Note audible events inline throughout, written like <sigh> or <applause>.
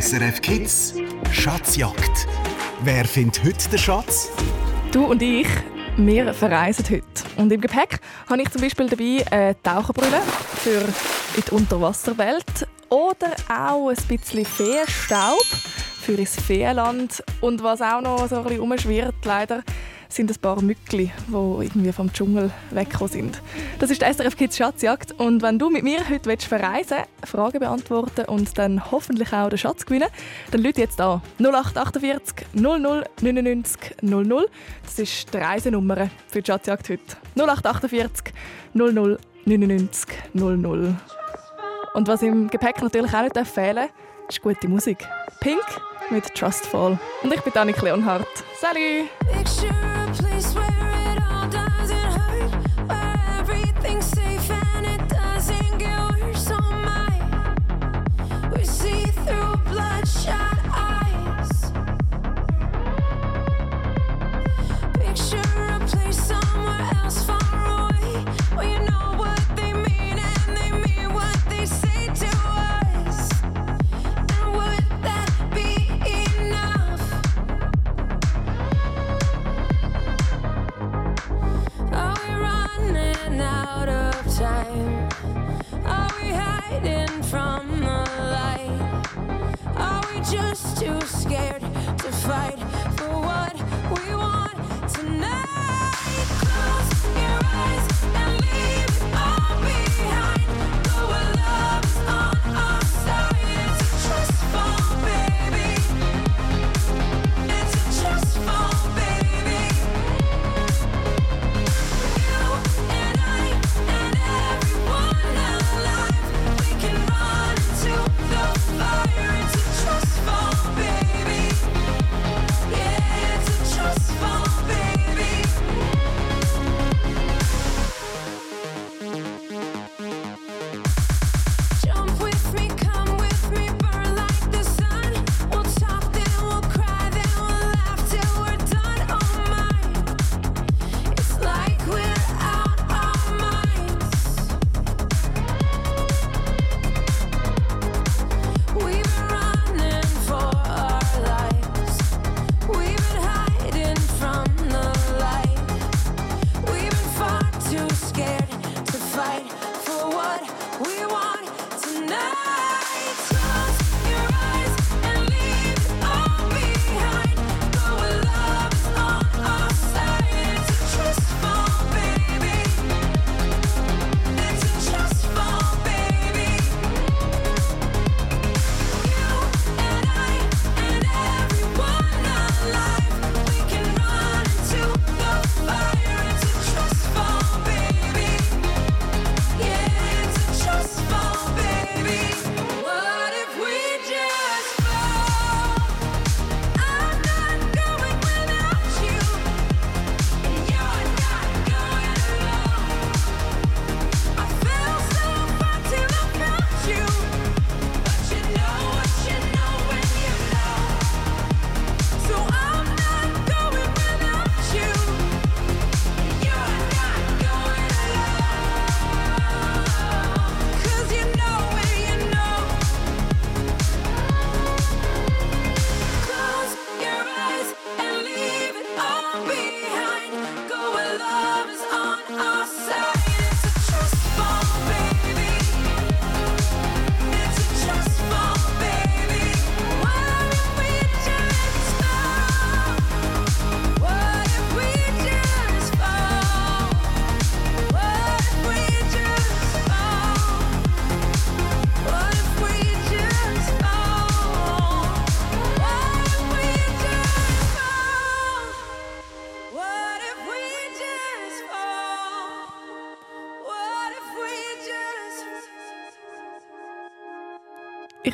SRF Kids Schatzjagd. Wer findet heute den Schatz? Du und ich, wir verreisen heute. Und im Gepäck habe ich zum Beispiel dabei eine Taucherbrille für die Unterwasserwelt oder auch ein bisschen Feenstaub für ins Feenland. Und was auch noch so ein bisschen umschwirrt, leider, sind ein paar Mückli, die irgendwie vom Dschungel weggekommen sind. Das ist die SRF Kids Schatzjagd. Und wenn du mit mir heute verreisen willst, Fragen beantworten und dann hoffentlich auch den Schatz gewinnen, dann lüte jetzt an. 0848 00 99 00. Das ist die Reisenummer für die Schatzjagd heute. 0848 00 99 00. Und was im Gepäck natürlich auch nicht fehlen darf, ist gute Musik. Pink mit Trustfall. Und ich bin Annik Leonhardt. Salut! too scared to fight.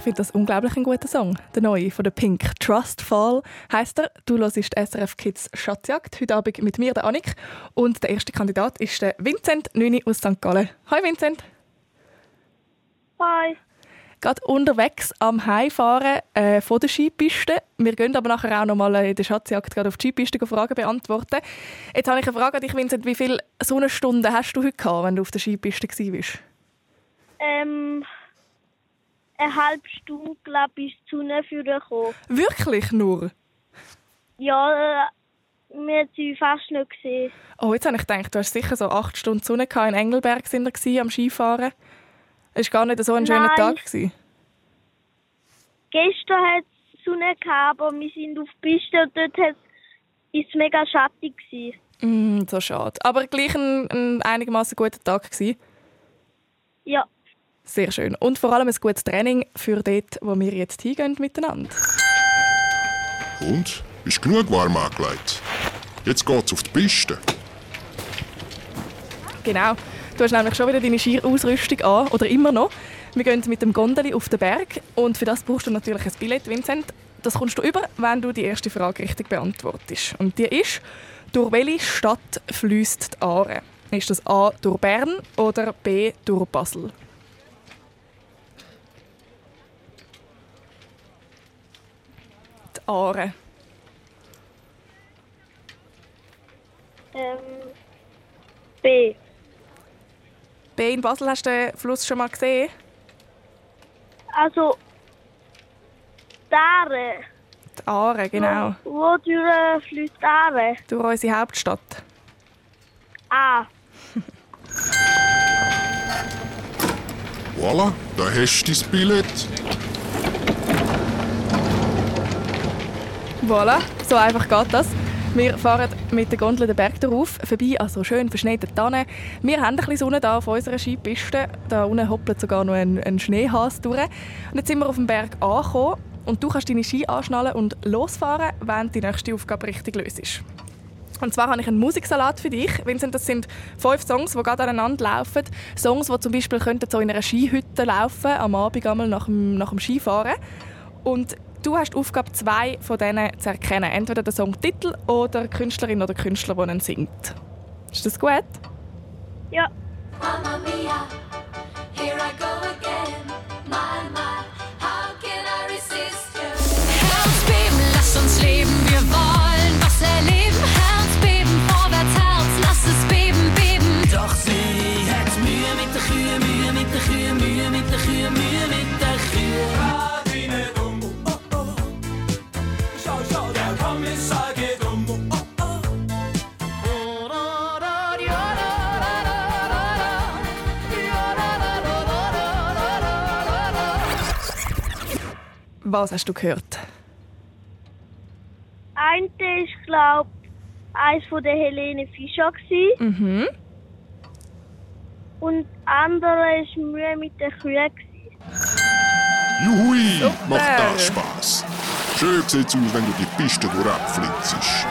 Finde das unglaublich ein guter Song. Der neue von der Pink. Trust Fall heisst er. Du hörst SRF Kids Schatzjagd. Heute Abend mit mir, der Annik. Und der erste Kandidat ist der Vincent Nüni aus St. Gallen. Hi Vincent. Hi. Gerade unterwegs am Heimfahren äh, von der Skipiste. Wir gehen aber nachher auch noch mal in der Schatzjagd auf die Skipiste Fragen beantworten. Jetzt habe ich eine Frage an dich, Vincent. Wie viele Sonnenstunden hast du heute gehabt, wenn du auf der Skipiste warst? Ähm, eine halbe Stunde, glaube ich, bis Sonne gekommen. Wirklich nur? Ja, äh, wir haben sie fast nicht gesehen. Oh, jetzt habe ich gedacht, du hast sicher so acht Stunden Sonne gehabt. In Engelberg sind wir am Skifahren. Es war gar nicht so ein schöner Nein. Tag. Gewesen. Gestern hat es Sonne gehabt, aber wir sind auf der Piste und dort hat es mega schattig gewesen. Mm, so schade. Aber gleich ein, ein einigermaßen guter Tag gewesen. Ja, Sehr schön. Und vor allem ein gutes Training für dort, wo wir jetzt hingehen miteinander. Und? Ist genug warm angelegt? Jetzt geht's auf die Piste. Genau. Du hast nämlich schon wieder deine Skiausrüstung an, oder immer noch. Wir gehen mit dem Gondeli auf den Berg und für das brauchst du natürlich ein Billett, Vincent. Das kommst du über, wenn du die erste Frage richtig beantwortest. Und die ist, durch welche Stadt fließt die Aare? Ist das A durch Bern oder B durch Basel? Aare. ähm, B. B in Basel hast du den Fluss schon mal gesehen? Also, Dare. Die Aare, genau. Wo durch fließt Dare? Durch unsere Hauptstadt. A. Voilà, da hast du dein Billett. Voilà, so einfach geht das. Wir fahren mit der Gondel den Berg darauf, vorbei an so schön verschneiten Tannen. Wir haben ein bisschen Sonne da auf unserer Skipiste. Da unten hoppelt sogar noch ein, ein Schneehas durch. Und jetzt sind wir auf dem Berg angekommen und du kannst deine Ski anschnallen und losfahren, wenn die nächste Aufgabe richtig löst. Und zwar habe ich einen Musiksalat für dich. Vincent, das sind fünf Songs, die gerade aneinander laufen. Songs, die zum Beispiel so in einer Skihütte laufen, am Abend einmal nach dem, nach dem Skifahren. Und du hast die Aufgabe, zwei von denen zu erkennen. Entweder den Songtitel oder die Künstlerin oder Künstler, der ihn singt. Ist das gut? Ja, Mamma mia, here I go again. My, my, how can I resist you? Herzbeben, lass uns leben, wir wollen was erleben. Herzbeben, vorwärts, Herz, lass es beben, beben. Doch sie hat Mühe mit der Kühe, Mühe mit der Kühe, Was hast du gehört? eine ist, glaube eins von der Helene Fischer gewesen. Mhm. und andere ist Mühe mit der Kühe gewesen. Juhui, Super. macht das Spaß. Schön sieht's aus, wenn du die Piste durchflitzest.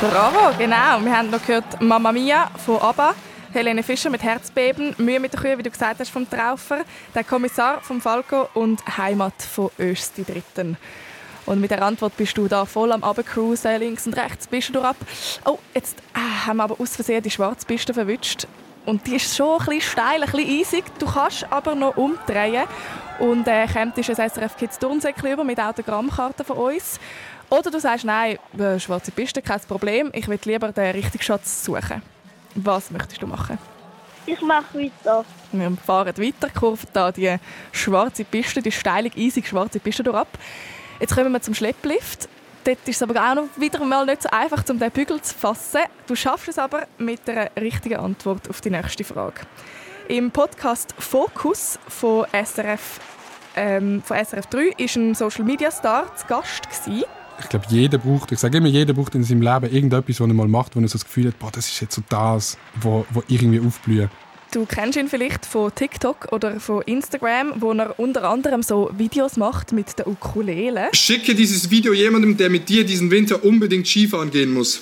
Bravo, genau. Wir haben noch gehört Mamma Mia von ABBA, Helene Fischer mit Herzbeben, Mühe mit der Kühe, wie du gesagt hast, vom Traufer, der Kommissar vom Falco und Heimat von Öst die Dritten. Und mit der Antwort bist du da voll am Abcruisen, links und rechts bist du ab. Oh, jetzt äh, haben wir aber aus Versehen die schwarze Piste verwünscht. Und die ist schon ein bisschen steil, ein bisschen eisig. Du kannst aber noch umdrehen und äh, kommst ein SRF Kids Turnsäckchen über mit Autogrammkarten von uns. Oder du sagst, nein, äh, schwarze Piste, kein Problem, ich will lieber den richtigen Schatz suchen. Was möchtest du machen? Ich mache weiter. Wir fahren weiter, kurven da die schwarze Piste, die steilig, eisig schwarze Piste durch ab. Jetzt kommen wir zum Schlepplift. Dort ist es aber auch noch wieder mal nicht so einfach, um den Bügel zu fassen. Du schaffst es aber mit der richtigen Antwort auf die nächste Frage. Im Podcast Focus von SRF, ähm, von SRF 3 ist ein Social Media Star zu Gast gewesen. Ich glaube, jeder braucht, ich sage immer, jeder braucht in seinem Leben irgendetwas, was er mal macht, wo er so das Gefühl hat, boah, das ist jetzt so das, wo, wo irgendwie aufblüht. Du kennst ihn vielleicht von TikTok oder von Instagram, wo er unter anderem so Videos macht mit der Ukulele. Schicke dieses Video jemandem, der mit dir diesen Winter unbedingt Skifahren gehen muss.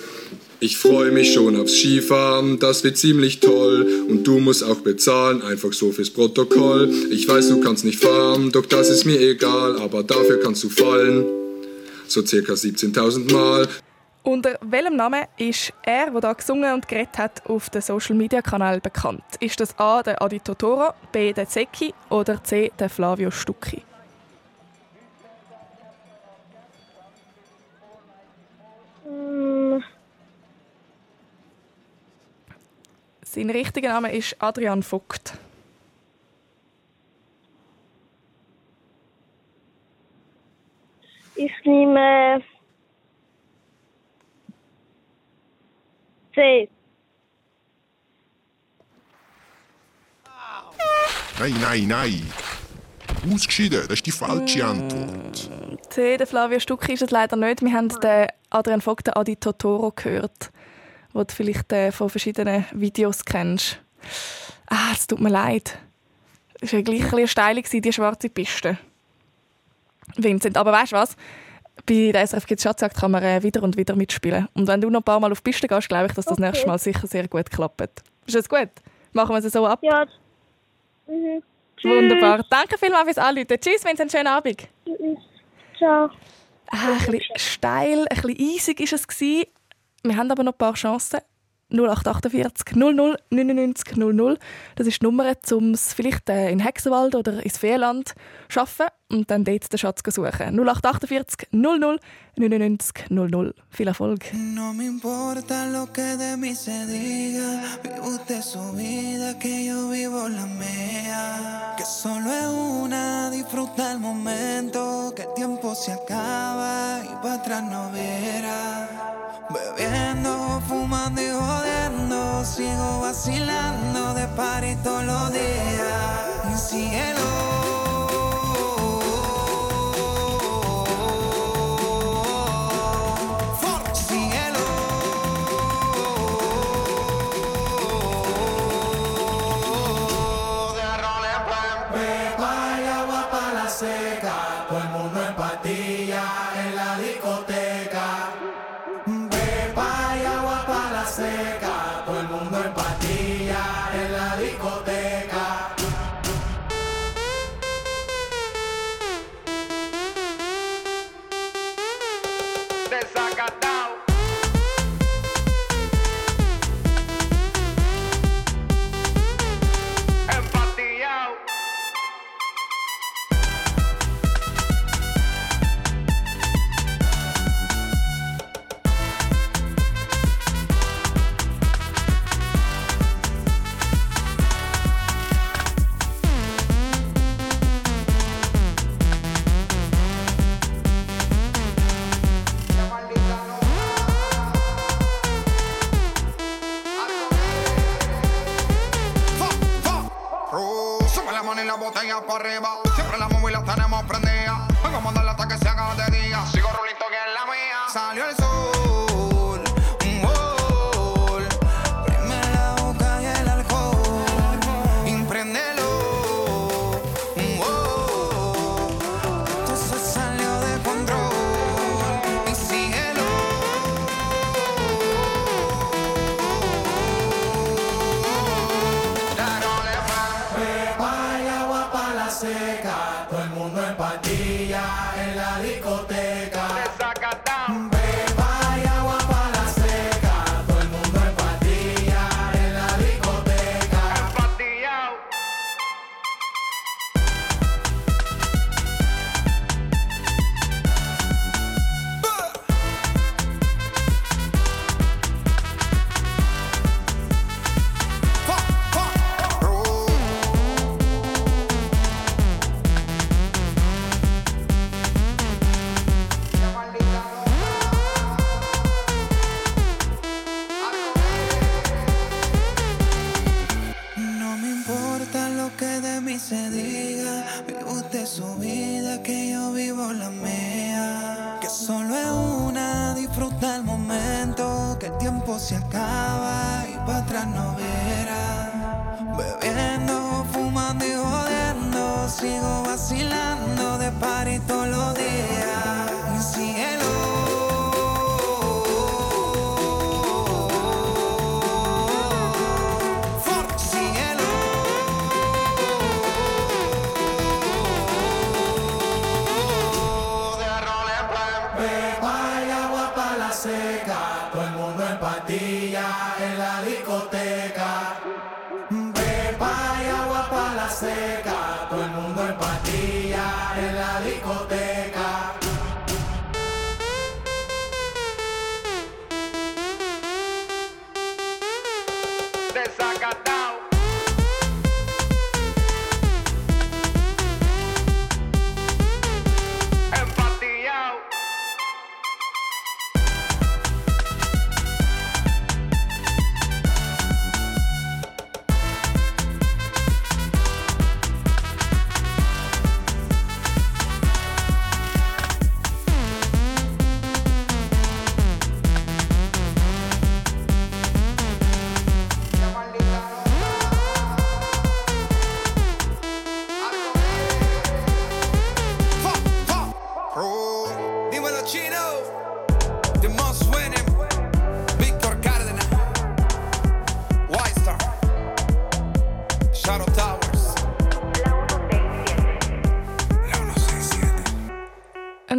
Ich freue mich schon aufs Skifahren, das wird ziemlich toll. Und du musst auch bezahlen, einfach so fürs Protokoll. Ich weiß, du kannst nicht fahren, doch das ist mir egal, aber dafür kannst du fallen. So circa 17.000 Mal. Unter welchem Namen ist er, der da gesungen und geredet hat, auf den Social Media Kanal bekannt? Ist das A der Adi Totoro, B der Zecchi oder C der Flavio Stucchi? Hm, Sein richtiger Name ist Adrian Vogt. Ich nehme C. Nein, nein, nein. Ausgeschieden, das ist die falsche Antwort. C, der Flavio Stucki ist es leider nicht. Wir haben den Adrian Vogt, den Adi Totoro, gehört, den du vielleicht äh, von verschiedenen Videos kennst. Ah, es tut mir leid. Es war ja gleich ein bisschen steil, die schwarze Piste. Vincent, aber weißt du was? Bei der SRF Kids Schatzjagd kann man äh, wieder und wieder mitspielen. Und wenn du noch ein paar Mal auf die Piste gehst, glaube ich, dass das Okay. nächste Mal sicher sehr gut klappt. Ist das gut? Machen wir es so ab? Ja. Mhm. Wunderbar. Danke vielmals fürs Anrufen. Tschüss, Vincent, schönen Abend. Tschüss. Ciao. Ah, ein bisschen steil, ein bisschen eisig war es. gewesen. Wir haben aber noch ein paar Chancen. 0848 00 99 00. Das ist die Nummer, um es vielleicht äh, in Hexenwald oder ins Feenland zu schaffen und dann dort den Schatz suchen. 0848 00 99 00. Viel Erfolg. No me importa lo que de mí se diga, vive usted su vida, que yo vivo la mía. Que solo es una, disfruta el momento, que el tiempo se acaba y para atrás no verá. Bebiendo, fumando y jodiendo, sigo vacilando de party todos los días. Y cielo.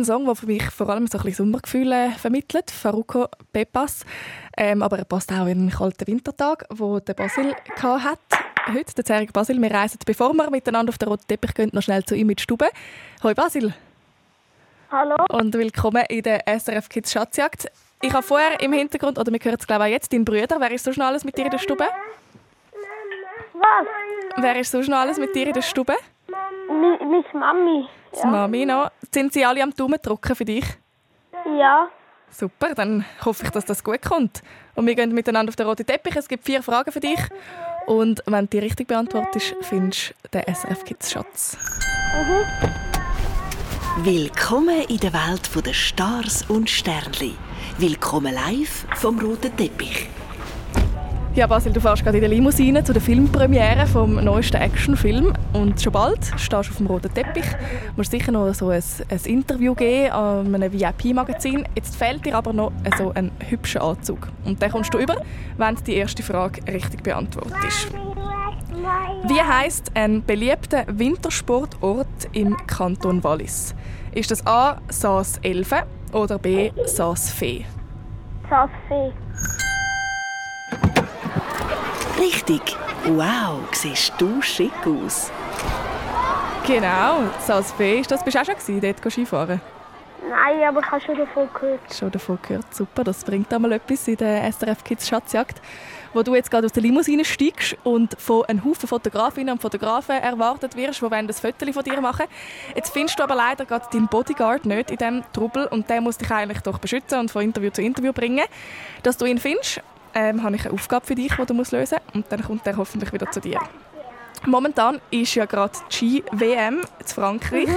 Song, der für mich vor allem so ein bisschen Sommergefühle vermittelt. Faruko Pepas. Ähm, aber er passt auch in einen kalten Wintertag, wo der Basil hat. Heute, der Zerg Basil. Wir reisen, bevor wir miteinander auf den roten Teppich gehen, noch schnell zu ihm in die Stube. Hoi Basil. Hallo. Und willkommen in der SRF Kids Schatzjagd. Ich habe vorher im Hintergrund, oder wir hören es glaube ich auch jetzt, deinen Brüder. Wer ist so schnell alles mit dir in der Stube? Was? Wer ist so schnell alles mit dir in der Stube? Mich Mami. Die Mami noch. Sind sie alle am Daumen drücken für dich? Ja. Super, dann hoffe ich, dass das gut kommt. Und wir gehen miteinander auf den roten Teppich. Es gibt vier Fragen für dich. Und wenn du die richtig beantwortest, findest du den SRF Kids Schatz. Willkommen in der Welt der Stars und Sternli. Willkommen live vom roten Teppich. Ja, Basil, du fährst gerade in der Limousine zu der Filmpremiere vom neuesten Actionfilm und schon bald stehst du auf dem roten Teppich. Du musst sicher noch so ein, ein Interview geben an einem VIP-Magazin. Jetzt fehlt dir aber noch so ein hübscher Anzug. Und den kommst du über, wenn du die erste Frage richtig beantwortest. Wie heißt ein beliebter Wintersportort im Kanton Wallis? Ist das A. Saas Elfen oder B. Saas Fee? Sassfee. Richtig. Wow, siehst du schick aus. Genau, Saas Fee. Ist das bist du auch schon gewesen, dort Skifahren? Nein, aber ich habe schon davon gehört. Schon davon gehört. Super, das bringt einmal etwas in der SRF Kids Schatzjagd, wo du jetzt gerade aus der Limousine steigst und von einem Haufen Fotografinnen und Fotografen erwartet wirst, die ein Foto von dir machen. Jetzt findest du aber leider gerade deinen Bodyguard nicht in diesem Trubel und der muss dich eigentlich doch beschützen und von Interview zu Interview bringen. Dass du ihn findest, ähm, habe ich eine Aufgabe für dich, die du musst lösen musst und dann kommt er hoffentlich wieder zu dir. Momentan ist ja gerade die Ski-WM in Frankreich.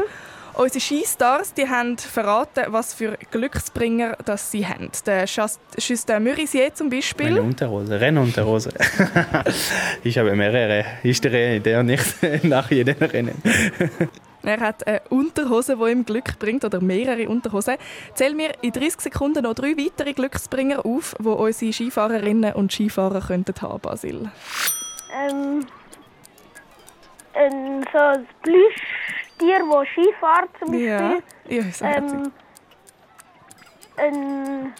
Unsere Skistars die haben verraten, was für Glücksbringer das sie haben. Der Justin Murisier zum Beispiel. Meine Unterhose, Rennunterhose. <laughs> ich habe mehrere. Ich drehe der nicht <laughs> nach jedem Rennen. Er hat eine Unterhose, die ihm Glück bringt, oder mehrere Unterhosen. Zähl mir in 30 Sekunden noch drei weitere Glücksbringer auf, die unsere Skifahrerinnen und Skifahrer könnten haben, Basil. Ähm, ein, so ein Plüschtier, das Skifahrt zum Beispiel. Ja, ja herzig. ähm, ein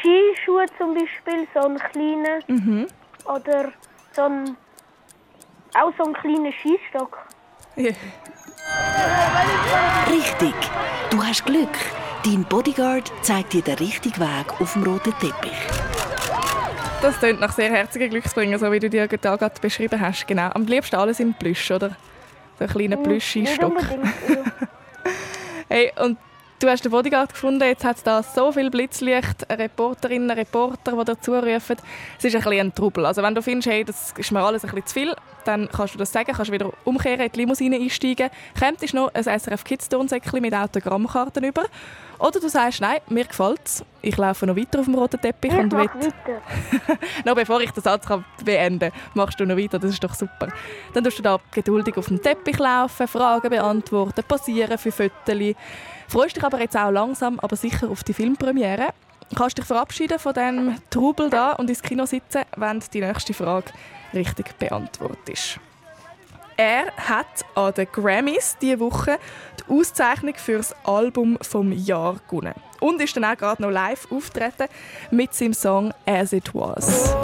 Skischuh zum Beispiel, so ein kleiner. Mhm. Oder so ein, auch so ein kleiner Skistock. Ja. Richtig. Du hast Glück. Dein Bodyguard zeigt dir den richtigen Weg auf dem roten Teppich. Das klingt nach sehr herzigen Glücksbringer, so wie du dir da gerade beschrieben hast. Genau. Am liebsten alles in Plüsch, oder? So ein kleiner ja. <laughs> Hey, und du hast den Bodyguard gefunden, jetzt hat es da so viel Blitzlicht, Reporterinnen, Reporter, die dazu rufen. Es ist ein bisschen ein Trubel. Also wenn du findest, hey, das ist mir alles ein bisschen zu viel, dann kannst du das sagen, kannst wieder umkehren, in die Limousine einsteigen, könntest noch ein SRF Kids Turnsäckchen mit Autogrammkarten über. Oder du sagst, nein, mir gefällt es, ich laufe noch weiter auf dem roten Teppich Ich und will weiter. <laughs> noch bevor ich den Satz kann beenden kann, machst du noch weiter. Das ist doch super. Dann tust du da geduldig auf dem Teppich laufen, Fragen beantworten, passieren für Fotos. Freust dich aber jetzt auch langsam, aber sicher auf die Filmpremiere. Kannst dich verabschieden von diesem Trubel da und ins Kino sitzen, wenn die nächste Frage richtig beantwortest. Er hat an den Grammys diese Woche die Auszeichnung für das Album vom Jahr gewonnen. Und ist dann auch gerade noch live auftreten mit seinem Song «As It Was».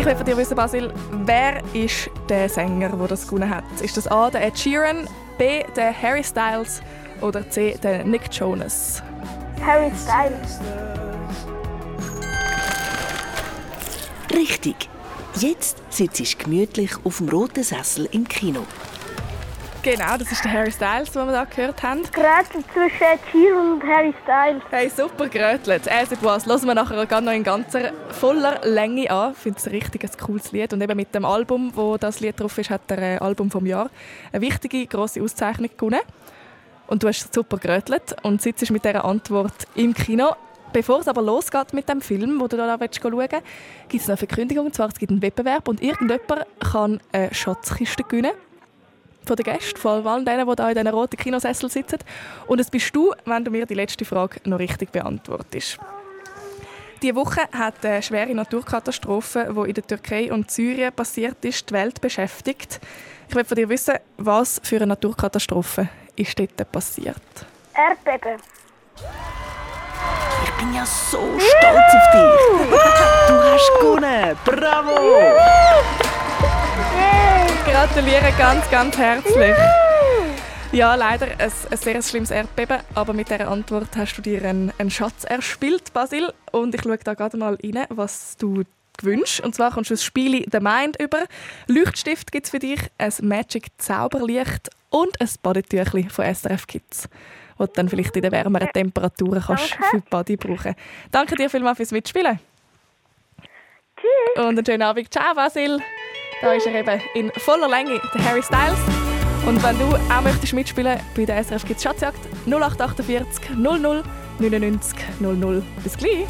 Ich will von dir wissen, Basil, wer ist der Sänger, der das gewonnen hat? Ist das A, der Ed Sheeran, B, der Harry Styles oder C, der Nick Jonas? Harry Styles. Richtig. Jetzt sitzt du gemütlich auf dem roten Sessel im Kino. Genau, das ist der Harry Styles, den wir da gehört haben. Grätsel zwischen Ed Sheeran und Harry Styles. Hey, super gerötelt. It was. Hören wir nachher gerade noch in ganzer voller Länge an. Ich finde es ein richtig ein cooles Lied. Und eben mit dem Album, wo das Lied drauf ist, hat er äh, Album vom Jahr eine wichtige, grosse Auszeichnung gewonnen. Und du hast super gerötelt und sitzt mit dieser Antwort im Kino. Bevor es aber losgeht mit dem Film, wo du da schauen willst, gibt es noch eine Verkündigung. Und zwar, es gibt einen Wettbewerb und irgendjemand kann eine Schatzkiste gewinnen von den Gästen, von allen denen, die hier in diesen roten Kinosessel sitzen. Und es bist du, wenn du mir die letzte Frage noch richtig beantwortest. Diese Woche hat eine schwere Naturkatastrophe, die in der Türkei und Syrien passiert ist, die Welt beschäftigt. Ich will von dir wissen, was für eine Naturkatastrophe ist dort passiert? Erdbeben. Ich bin ja so stolz auf dich. Du hast gewonnen. Bravo! Gratuliere ganz, ganz herzlich. Ja, leider ein, ein sehr schlimmes Erdbeben, aber mit dieser Antwort hast du dir einen, einen Schatz erspielt, Basil. Und ich schaue da gerade mal rein, was du gewünscht. Und zwar kommst du das Spiel The Mind über. Leuchtstift gibt es für dich, ein Magic Zauberlicht und ein Badetüchli von SRF Kids, das du dann vielleicht in den wärmeren Temperaturen kannst für die Body brauchen Danke dir vielmals fürs Mitspielen. Tschüss. Und einen schönen Abend. Ciao, Basil. Da ist er eben in voller Länge, der Harry Styles. Und wenn du auch möchtest mitspielen bei der SRF Kids Schatzjagd, 0848 00 99 00. Bis gleich.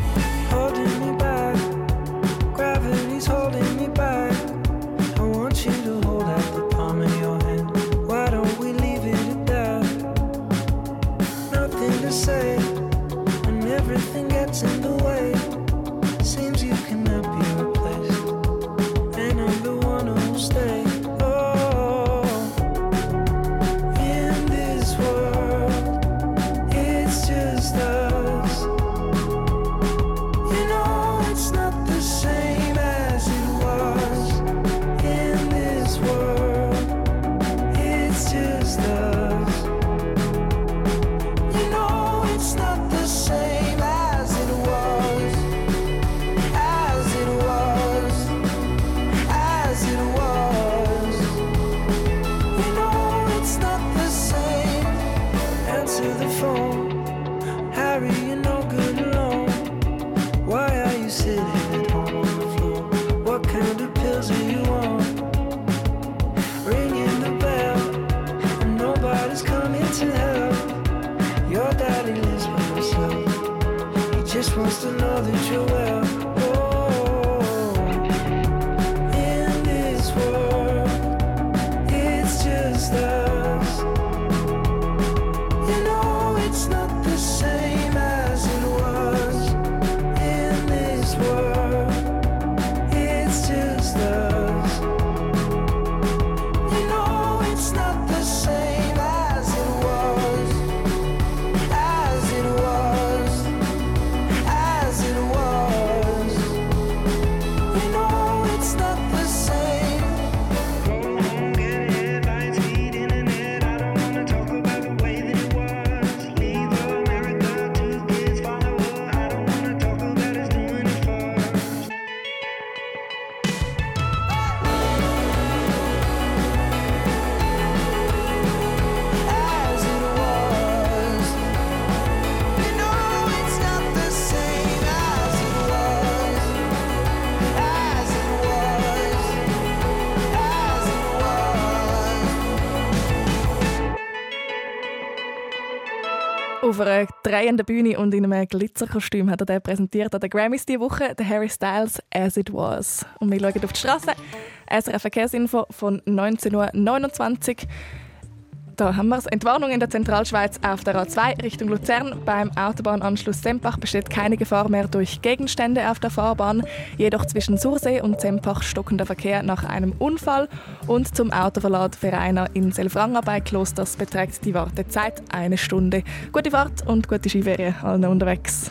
Auf einer drehenden Bühne und in einem Glitzerkostüm hat er den präsentiert an den Grammys diese Woche, der Harry Styles «As It Was». Und wir schauen auf die Straße. SRF Verkehrsinfo von 19.29 Uhr. Da haben wir es. Entwarnung in der Zentralschweiz auf der A2 Richtung Luzern. Beim Autobahnanschluss Sempach besteht keine Gefahr mehr durch Gegenstände auf der Fahrbahn. Jedoch zwischen Sursee und Sempach stockender Verkehr nach einem Unfall. Und zum Autoverlad für Rainer in Selfranger bei Klosters beträgt die Wartezeit eine Stunde. Gute Fahrt und gute Skiferien allen unterwegs.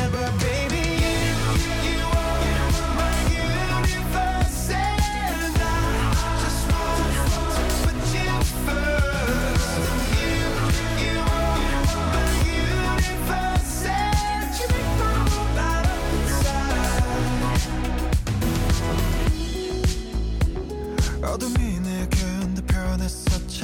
어둠이 내게 내 변했었지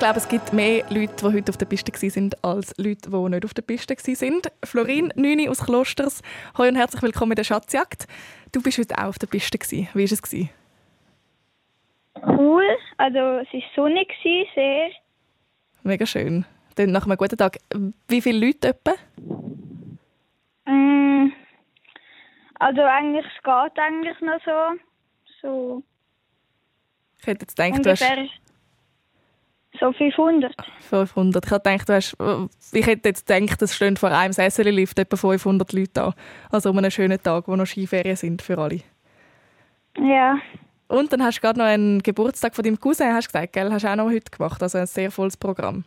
glaube, es gibt mehr Leute, die heute auf der Piste waren, als Leute, die nicht auf der Piste waren. Florin Nüni aus Klosters, hoi und herzlich willkommen in der Schatzjagd. Du bist heute auch auf der Piste. Gewesen. Wie war es? Gewesen? Cool, also es war sonnig, sehr. Mega schön. Dann nach einem guten Tag. Wie viele Leute etwa? Mm, also eigentlich, es geht eigentlich noch so. So Ich hätte jetzt gedacht, du hast so 500. 500. Ich hätte gedacht, du hast, ich hätte jetzt gedacht, es stehen vor einem Sessellift etwa 500 Leute da. Also um einen schönen Tag, wo noch Skiferien sind für alle. Ja. Und dann hast du gerade noch einen Geburtstag von deinem Cousin, hast du gesagt, gell? Hast du auch noch heute gemacht. Also ein sehr volles Programm.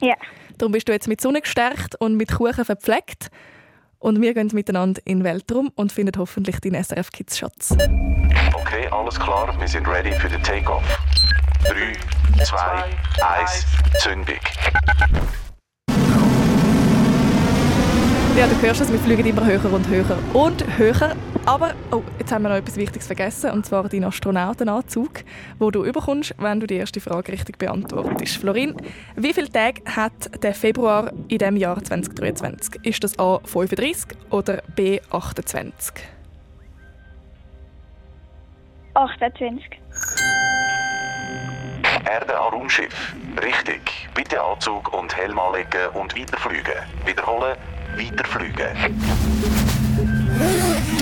Ja. Darum bist du jetzt mit Sonne gestärkt und mit Kuchen verpflegt. Und wir gehen miteinander in den Weltraum und finden hoffentlich deinen SRF Kids Schatz. Okay, alles klar, wir sind ready für den Takeoff. 3, 2, 1, Zündung. Ja, du hörst es, wir fliegen immer höher und höher und höher. Aber, oh, jetzt haben wir noch etwas Wichtiges vergessen, und zwar deinen Astronautenanzug, wo du überkommst, wenn du die erste Frage richtig beantwortest. Florin, wie viele Tage hat der Februar in dem Jahr 2023? Ist das A 35 oder B 28? 28. Erde an Raumschiff. Richtig. Bitte Anzug und Helm anlegen und weiterfliegen. Wiederholen, weiterfliegen.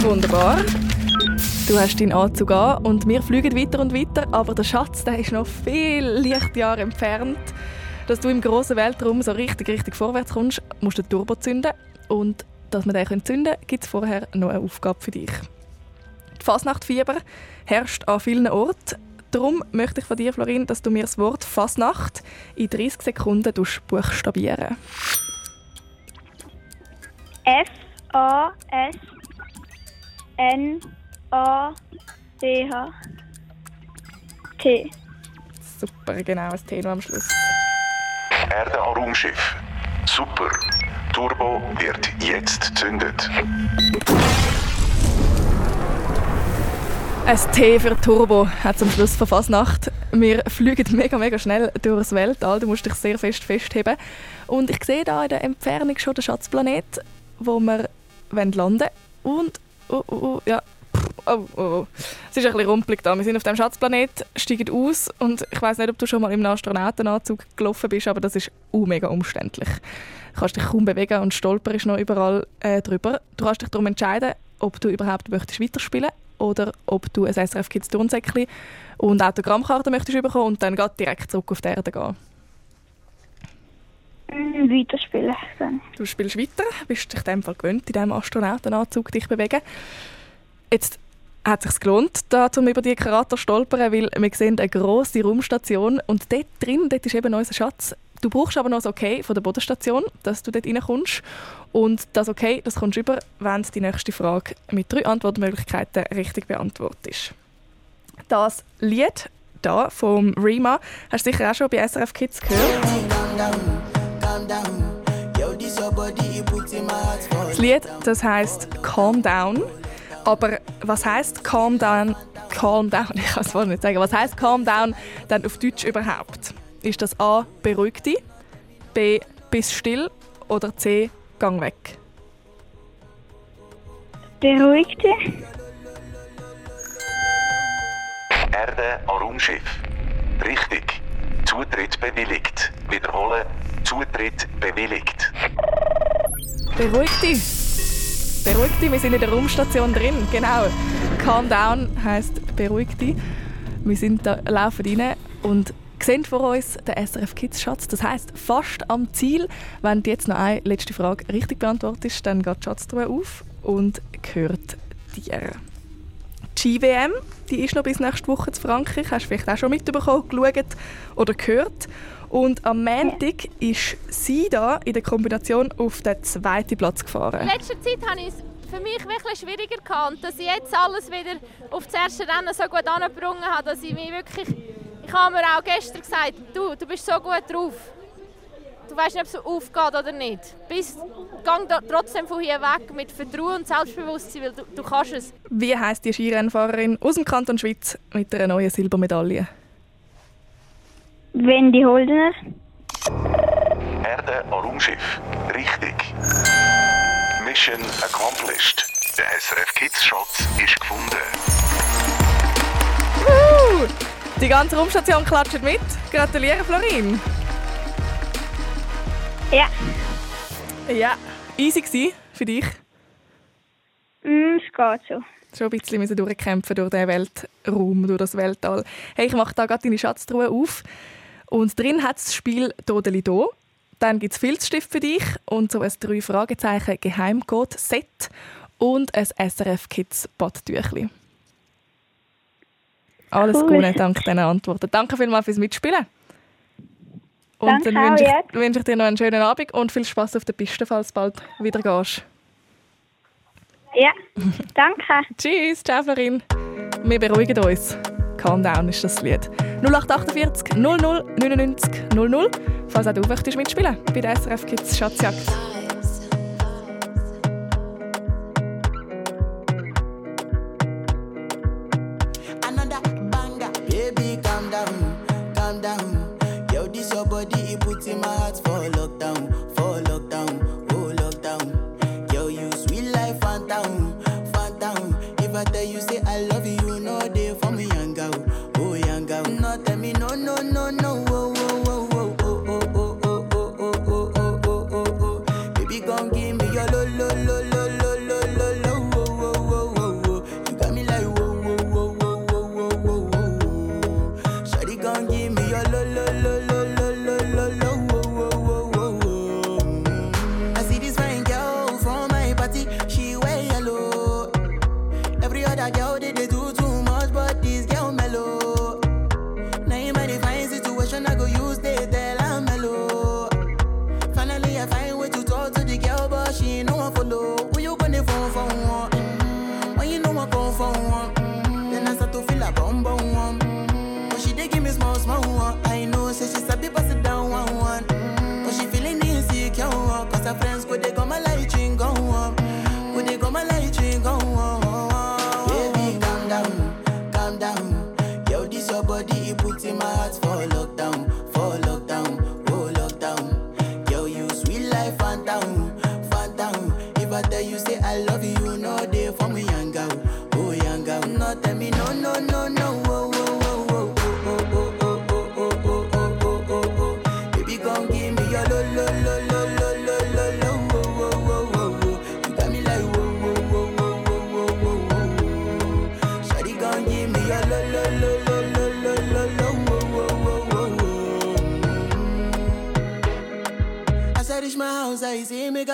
Wunderbar. Du hast deinen Anzug an und wir fliegen weiter und weiter, aber der Schatz der ist noch viel Lichtjahre entfernt. Dass du im grossen Weltraum so richtig, richtig vorwärts kommst, musst du den Turbo zünden. Und dass wir den zünden können, gibt es vorher noch eine Aufgabe für dich. Die Fasnachtfieber herrscht an vielen Orten. Darum möchte ich von dir, Florin, dass du mir das Wort Fasnacht in 30 Sekunden buchstabieren F A S N A C H T. Super, genau, das Thema am Schluss. Erde Raumschiff. Super. Turbo wird jetzt gezündet. Ein T für Turbo hat zum Schluss von Fasnacht. Wir fliegen <laughs> mega, mega schnell durchs Weltall. Du musst dich sehr fest festheben. Und ich sehe da in der Entfernung schon den Schatzplanet, wo wir landen wollen. Und, oh, oh, oh, ja, oh, oh, oh. Es ist ein bisschen rumpelig da. Wir sind auf dem Schatzplanet, steigen aus und ich weiß nicht, ob du schon mal im Astronautenanzug gelaufen bist, aber das ist uh, mega umständlich. Du kannst dich kaum bewegen und stolperst noch überall äh, drüber. Du kannst dich darum entscheiden, ob du überhaupt möchtest weiterspielen oder ob du ein SRF Kids Turnsäckchen und Autogrammkarte möchtest bekommen und dann grad direkt zurück auf die Erde gehen. Weiterspielen. Dann. Du spielst weiter, bist dich in dem Fall gewöhnt, in diesem Astronautenanzug dich bewegen. Jetzt hat es sich gelohnt, da, um über die Krater zu stolpern, weil wir sehen eine grosse Raumstation und dort drin, dort ist eben unser Schatz. Du brauchst aber noch das Okay von der Bodenstation, dass du dort reinkommst. Und das Okay, das kommst du über, wenn die nächste Frage mit drei Antwortmöglichkeiten richtig beantwortest. Das Lied da vom Rima hast du sicher auch schon bei SRF Kids gehört. Das Lied, das heißt Calm Down. Aber was heißt Calm Down? Calm Down, <laughs> ich kann es nicht sagen. Was heißt Calm Down dann auf Deutsch überhaupt? Ist das A. Beruhig dich, B. Bist still oder C. Gang weg? Beruhig dich. Erde an Raumschiff. Richtig. Zutritt bewilligt. Wiederholen. Zutritt bewilligt. Beruhig dich. Beruhig dich, wir sind in der Raumstation drin. Genau. Calm down heisst beruhig dich. Wir sind da, laufen rein und sehen vor uns den SRF Kids Schatz. Das heisst, fast am Ziel. Wenn du jetzt noch eine letzte Frage richtig beantwortest, dann geht die Schatztruhe auf und gehört dir. Die Ski-WM, die ist noch bis nächste Woche in Frankreich. Hast du vielleicht auch schon mitbekommen, geschaut oder gehört. Und am Montag ist sie da in der Kombination auf den zweiten Platz In gefahren. letzter Zeit habe ich es für mich wirklich schwieriger gehabt. Dass ich jetzt alles wieder auf das erste Rennen so gut angebrungen habe, dass ich mich wirklich... Ich habe mir auch gestern gesagt, du, du bist so gut drauf. Du weißt nicht, ob es aufgeht oder nicht. Bist, gang da trotzdem von hier weg mit Vertrauen und Selbstbewusstsein, weil du, du kannst es. Wie heisst die Skirennfahrerin aus dem Kanton Schweiz mit einer neuen Silbermedaille? Wendy Holdener. Erde an Raumschiff. Richtig. Mission accomplished. Der SRF Kids Schatz ist gefunden. Uh, die ganze Raumstation klatscht mit. Gratuliere, Florin. Ja. Ja, easy gsi für dich. Mm, es geht so. Schon ein bisschen müssen durchkämpfen durch den Weltraum, durch das Weltall. Hey, ich mache da gerade deine Schatztruhe auf. Und drin hat es das Spiel «Dodeli Do». Dann gibt es Filzstift für dich und so ein drei Fragezeichen Geheimcode-Set und ein SRF Kids Badtüchli. Alles Cool. Gute dank diesen Antworten. Danke vielmals fürs Mitspielen. Und Danke dann wünsche ich, wünsche ich dir noch einen schönen Abend und viel Spaß auf der Piste, falls du bald wieder gehst. Ja, danke. <laughs> Tschüss, ciao Florin. Wir beruhigen uns. Calm down ist das Lied. 0848 00 99 00, falls auch du möchtest mitspielen bei der SRF Kids Schatzjagd. lockdown, for lockdown, oh lockdown. Girl, you sweet life, phantom, phantom. If I tell you, say I love you, you know they for me, young girl, oh young girl. No, tell me, no, no, no, no, oh, oh, oh. oh, oh, oh, oh, oh, oh, oh, oh, Baby, gon' give me your lo lo lo lo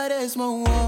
that is my one.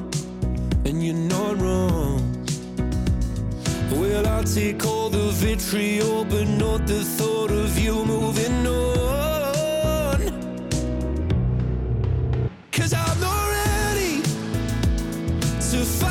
Creole, but not the thought of you moving on. Cause I'm not ready to fight.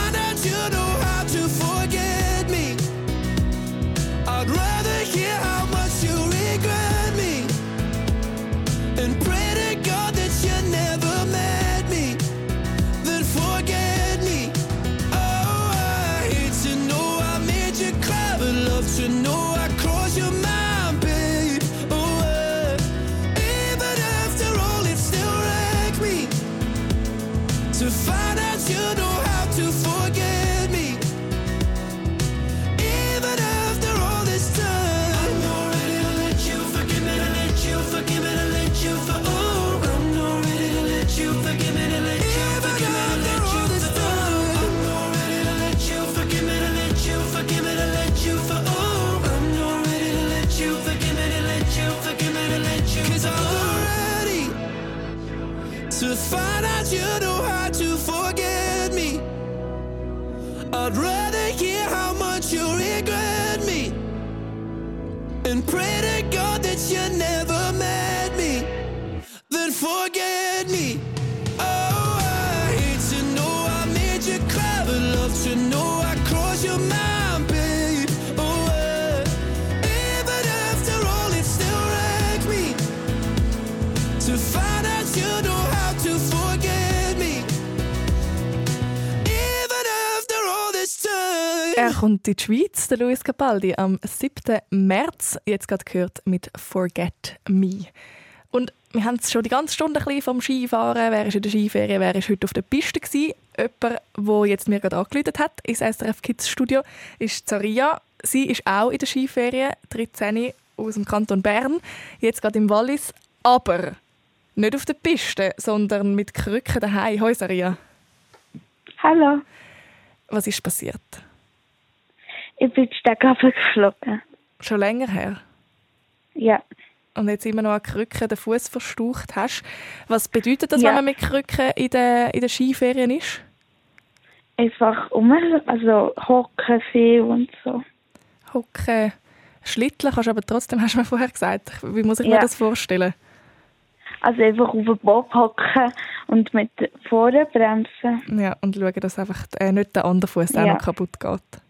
kommt in die Schweiz, der Luis Capaldi, am 7. März. Jetzt gerade gehört mit Forget Me. Und wir haben es schon die ganze Stunde ein vom Skifahren. Wer ist in der Skiferie, wer ist heute auf der Piste gewesen? Jemand, der jetzt mir gerade angeläutet hat ins SRF Kids Studio, ist Zaria. Sie ist auch in der Skiferie, 13 aus dem Kanton Bern, jetzt gerade im Wallis, aber nicht auf der Piste, sondern mit Krücken daheim. Hallo, Zaria. Hallo. Was ist passiert? Ich bin Steg geflogen. Schon länger her? Ja, Und jetzt immer noch an Krücken den Fuß verstaucht hast. Was bedeutet das, Ja. wenn man mit Krücken in der, in der Skiferien ist? einfach um, also hocken viel und so. Hocken, Schlitteln kannst du aber trotzdem, hast du mir vorher gesagt. Wie muss ich mir Ja. das vorstellen? Also einfach auf den Bock hocken und mit vorne bremsen. Ja, und schauen, dass einfach äh, nicht der andere Fuß auch Ja. noch kaputt geht.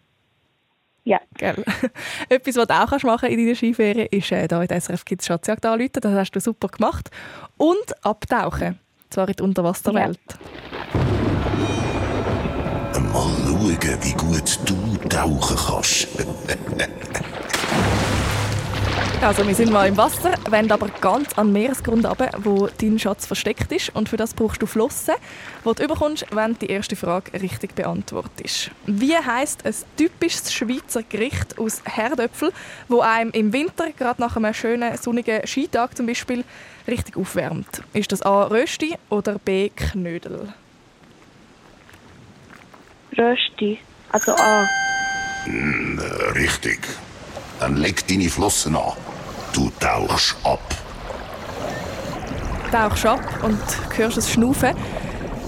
Ja. Gell? <laughs> Etwas, was du auch kannst machen in deiner Skiferien, ist äh, da in der SRF Kids Schatzjagd anrufen. Das hast du super gemacht. Und abtauchen. Zwar in die Unterwasserwelt. Mal schauen, wie gut du tauchen kannst. <laughs> Also wir sind mal im Wasser, wollen aber ganz an den Meeresgrund runter, wo dein Schatz versteckt ist. Und für das brauchst du Flossen, die du überkommst, wenn du die erste Frage richtig beantwortest. Wie heisst ein typisches Schweizer Gericht aus Herdöpfel, wo einem im Winter, gerade nach einem schönen sonnigen Skitag zum Beispiel, richtig aufwärmt? Ist das A. Rösti oder B. Knödel? Rösti, also A. Äh, richtig. Dann leg deine Flossen an. Du tauchst ab. tauchst ab und hörst es schnaufen,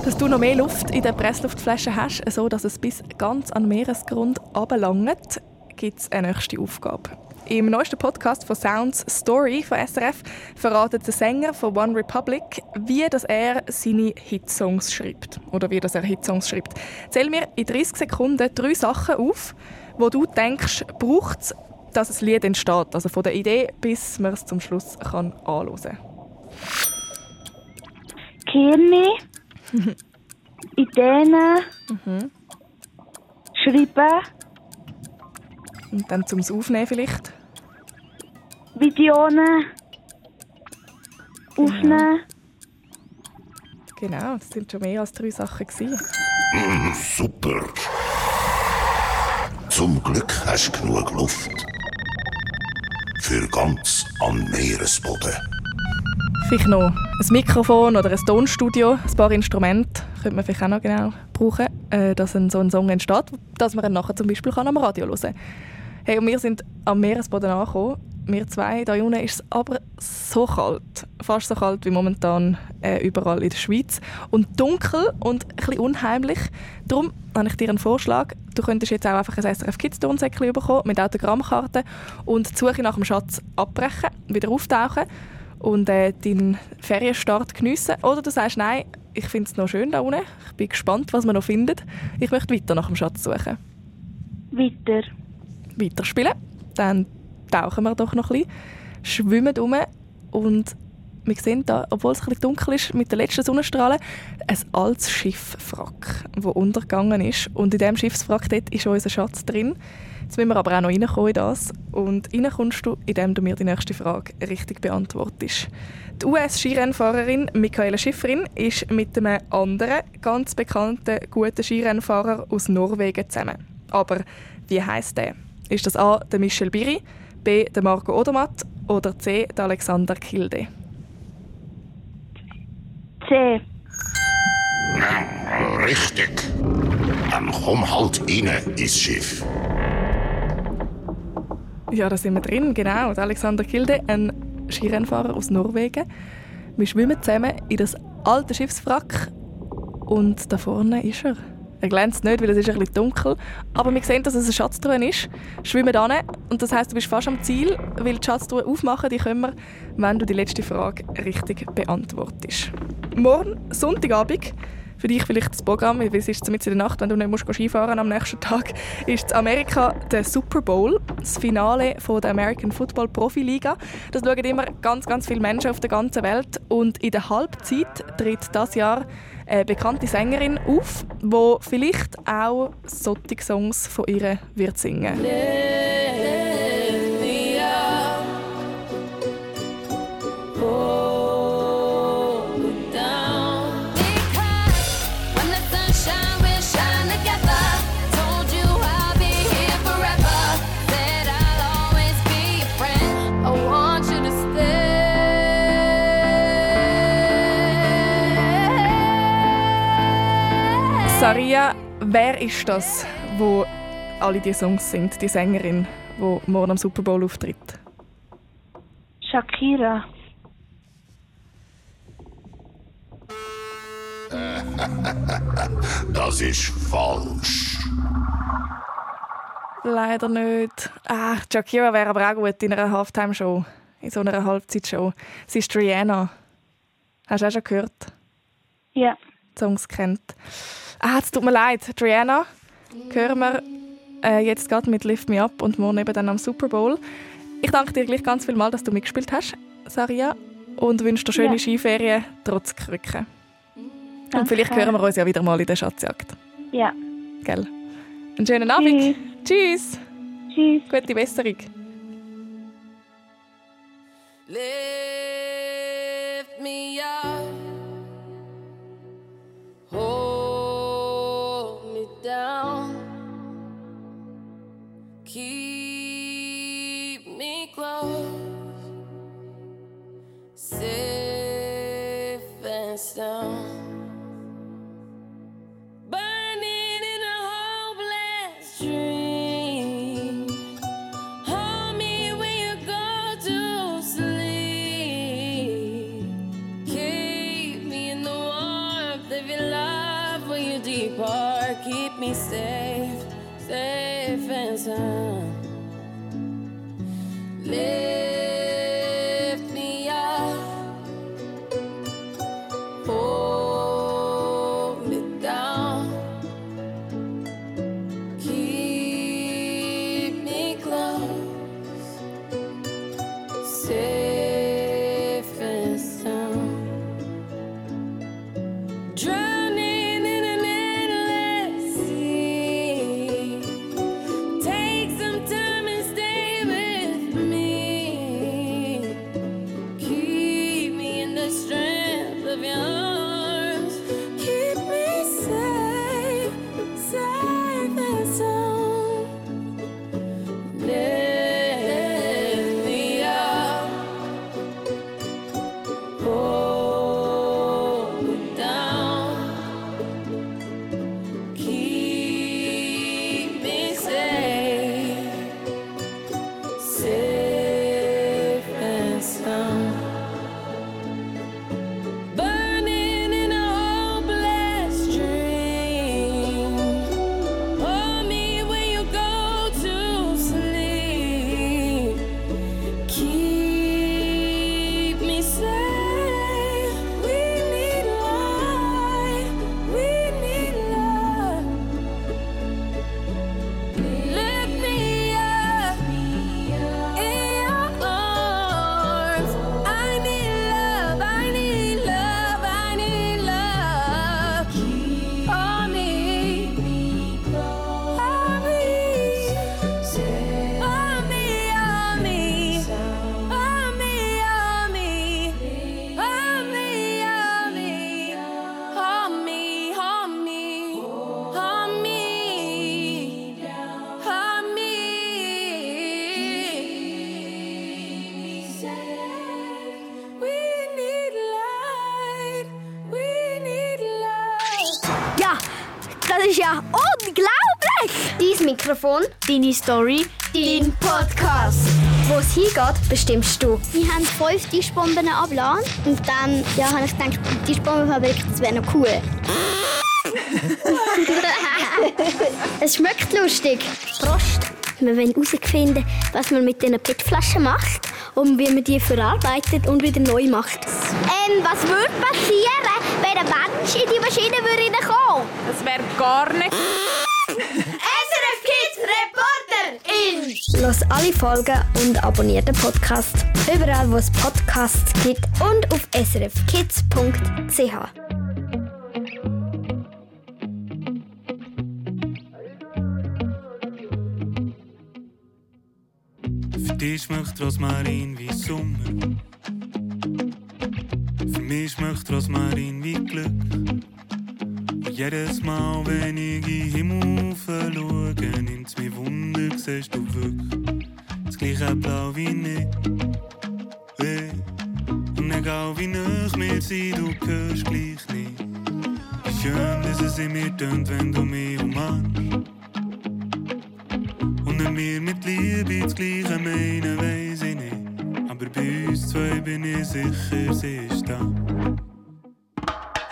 dass du noch mehr Luft in der Pressluftflasche hast, so dass es bis ganz an den Meeresgrund runterlangt, gibt es eine nächste Aufgabe. Im neuesten Podcast von Sounds Story von SRF verratet der Sänger von One Republic, wie dass er seine Hitsongs schreibt. Oder wie dass er Hitsongs schreibt. Zähl mir in 30 Sekunden drei Sachen auf, wo du denkst, braucht es, dass ein Lied entsteht. Also von der Idee bis man es zum Schluss kann anhören kann. Kirni, <laughs> Ideen, Mhm. schreiben, Und dann zum Aufnehmen vielleicht. Videos, aufnehmen. Genau, das sind schon mehr als drei Sachen. Gewesen. Hm, super. Zum Glück hast du genug Luft. Für ganz an Meeresboden. Vielleicht noch ein Mikrofon oder ein Tonstudio, ein paar Instrumente könnte man vielleicht auch noch genau brauchen, äh, dass so ein Song entsteht, dass man ihn nachher zum Beispiel am Radio hören kann. Hey, und wir sind am Meeresboden angekommen. Wir zwei, da unten ist es aber so kalt. Fast so kalt wie momentan äh, überall in der Schweiz. Und dunkel und ein bisschen unheimlich. Darum habe ich dir einen Vorschlag. Du könntest jetzt auch einfach ein SRF Kids Turnsäckchen bekommen mit Autogrammkarten und die Suche nach dem Schatz abbrechen, wieder auftauchen und äh, deinen Ferienstart geniessen. Oder du sagst, nein, ich finde es noch schön da unten. Ich bin gespannt, was man noch findet. Ich möchte weiter nach dem Schatz suchen. Weiter. Weiterspielen. Dann tauchen wir doch noch ein bisschen, schwimmen um und wir sehen da, obwohl es ein bisschen dunkel ist, mit den letzten Sonnenstrahlen, ein altes Schiffwrack, das untergegangen ist. Und in diesem Schiffswrack dort ist unser Schatz drin. Jetzt müssen wir aber auch noch reinkommen in das. Und reinkommst du, indem du mir die nächste Frage richtig beantwortest. Die US-Skirennfahrerin Michaela Schifrin ist mit einem anderen, ganz bekannten, guten Skirennfahrer aus Norwegen zusammen. Aber wie heißt der? Ist das A. der Michel Biri, B. der Marco Odermatt oder C. der Alexander Kilde? C. Ja, richtig. Dann komm halt rein ins Schiff. Ja, da sind wir drin, genau. Der Alexander Kilde, ein Skirennfahrer aus Norwegen. Wir schwimmen zusammen in das alte Schiffswrack und da vorne ist er. Er glänzt nicht, weil es ist ein bisschen dunkel, aber wir sehen, dass es eine Schatztruhe ist. Schwimmen da und das heißt, du bist fast am Ziel, weil die Schatztruhe aufmachen, die können wir, wenn du die letzte Frage richtig beantwortest. Morgen, Sonntagabend, für dich vielleicht das Programm, weil es ist mitten in der Nacht, wenn du nicht musst Skifahren am nächsten Tag, <laughs> ist Amerika der Super Bowl, das Finale von der American Football Profiliga. Das schauen immer ganz, ganz viele Menschen auf der ganzen Welt und in der Halbzeit tritt das Jahr eine bekannte Sängerin auf, die vielleicht auch solche Songs von ihr wird singen. Oh, Saria, wer ist das, wo alle die Songs singt, die Sängerin, wo morgen am Super Bowl auftritt? Shakira. <laughs> Das ist falsch. Leider nicht. Ah, Shakira wäre aber auch gut in einer Halftime-Show, in so einer Halbzeitshow. Sie ist Rihanna. Hast du auch schon gehört? Ja. Die Songs kennt. Ah, es tut mir leid, Rihanna. Hören wir äh, jetzt gerade mit Lift Me Up und morgen eben dann am Super Bowl. Ich danke dir gleich ganz viel mal, dass du mitgespielt hast, Saria, und wünsche dir schöne Ja. Skiferien trotz Krücken. Und Danke. vielleicht hören wir uns ja wieder mal in der Schatzjagd. Ja. Gell? Einen schönen Abend. Tschüss. Tschüss. Gute Besserung. Deine Story, dein Podcast. Wo es hingeht, bestimmst du. Wir haben fünf Tischbomben abgeladen und dann ja, habe ich gedacht, die Tischbombenfabrik, das wäre noch cool. <laughs> es schmeckt lustig. Prost! Wir wollen herausfinden, was man mit diesen PET-Flaschen macht und wie man die verarbeitet und wieder neu macht. Ähm, was würde passieren, wenn ein Mensch in die Maschine würde reinkommen? Das wäre gar nicht. SRF Kids Reporter in! Los alle Folgen und abonniert den Podcast. Überall, wo es Podcasts gibt und auf srfkids.ch. Für dich schmeckt Rosmarin wie Sommer. Für mich schmeckt Rosmarin wie Glück. Jedes Mal, wenn ich in Himmel schaue, nimmt's mir Wunder, siehst du wirklich das gleiche Blau wie ich. Hey. Und egal wie nah wir sind, du hörst gleich nicht. schön, dass es in mir tönt, wenn du mich umarmst. Und wenn wir mit Liebe das Gleiche meinen, weiss ich nicht. Aber bei uns zwei bin ich sicher, sie ist da.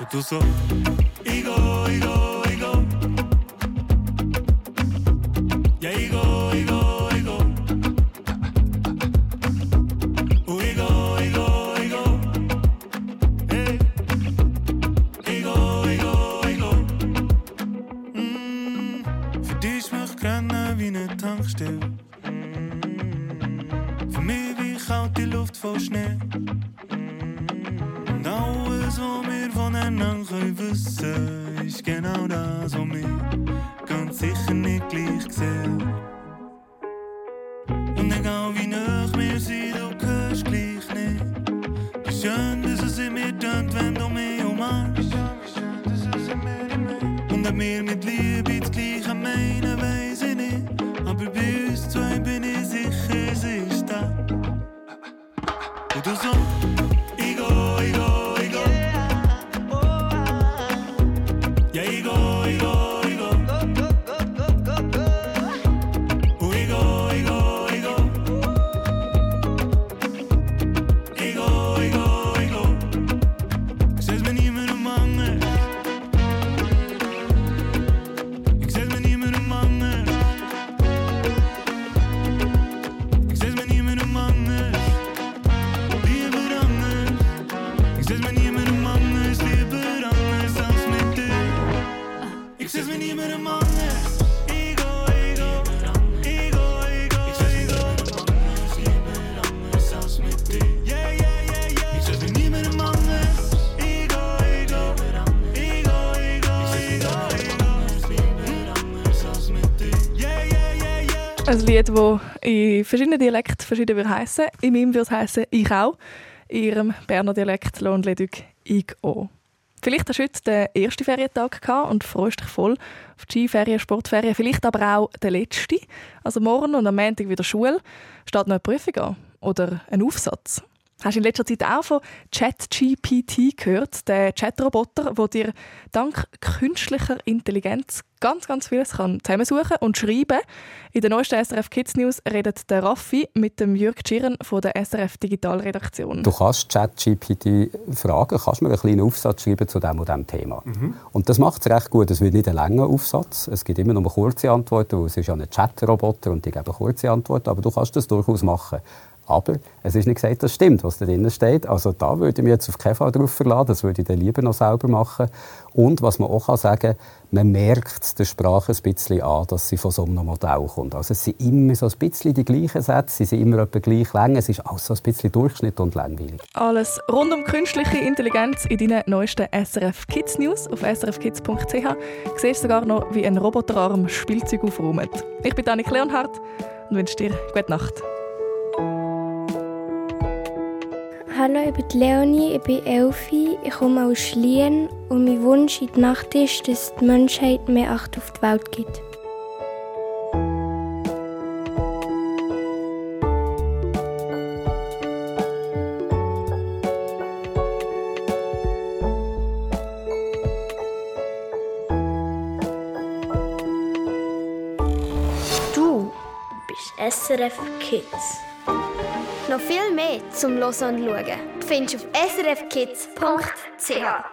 Und du so, ich go, ich go, ich go. Ja, ich go, ich go, ich go. Oh, ich go, ich go, ich go. Hey. Ich go, ich go, ich go. Mm. Für dich möchte ich rennen wie eine Tankstelle. Mm. Für mich wie kalte Luft voll Schnee. Und alles, was wir voneinander wissen, ist genau das, was wir ganz sicher nicht gleich sehen. Und egal wie nah wir sind, du hörst gleich nicht. Wie schön, dass es in mir tönt, wenn du mich umarmst. Und ob wir mit Liebe das in verschiedenen Dialekten verschieden heissen. In meinem würde es heissen «Ich auch». In ihrem Berner Dialekt «Lohn Duc ich auch». Vielleicht hast du heute den ersten Ferientag gehabt und freust dich voll auf die Skiferien, Sportferien, vielleicht aber auch den letzten. Also morgen und am Montag wieder Schule. Steht noch eine Prüfung an oder ein Aufsatz. Hast du in letzter Zeit auch von ChatGPT gehört, der Chatroboter, der dir dank künstlicher Intelligenz ganz, ganz vieles kann zusammensuchen und schreiben. In der neuesten SRF Kids News redet der Raffi mit dem Jürg Tschirren von der SRF Digitalredaktion. Du kannst ChatGPT fragen, kannst mir einen kleinen Aufsatz schreiben zu dem und dem Thema. Mhm. Und das macht es recht gut. Es wird nicht ein langer Aufsatz. Es gibt immer nur kurze Antworten, weil es ist ja ein Chatroboter und die geben kurze Antworten. Aber du kannst das durchaus machen. Aber es ist nicht gesagt, das stimmt, was da drin steht. Also da würde ich mich jetzt auf keinen Fall drauf verlassen. Das würde ich dann lieber noch selber machen. Und was man auch sagen kann, man merkt der Sprache ein bisschen an, dass sie von so einem Modell kommt. Also es sind immer so ein bisschen die gleichen Sätze, sie sind immer etwa gleich lang. Es ist alles so ein bisschen Durchschnitt und langweilig. Alles rund um künstliche Intelligenz in deinen neuesten SRF Kids News auf srfkids.ch. Du siehst sogar noch, wie ein Roboterarm Spielzeug aufräumt. Ich bin Annik Leonhardt und wünsche dir gute Nacht. Hallo, ich bin Leonie, ich bin Elfi, ich komme aus Schlien und mein Wunsch in der Nacht ist, dass die Menschheit mehr Acht auf die Welt gibt. Du bist SRF Kids. Noch viel mehr zum Hören und Schauen findest du auf srfkids.ch.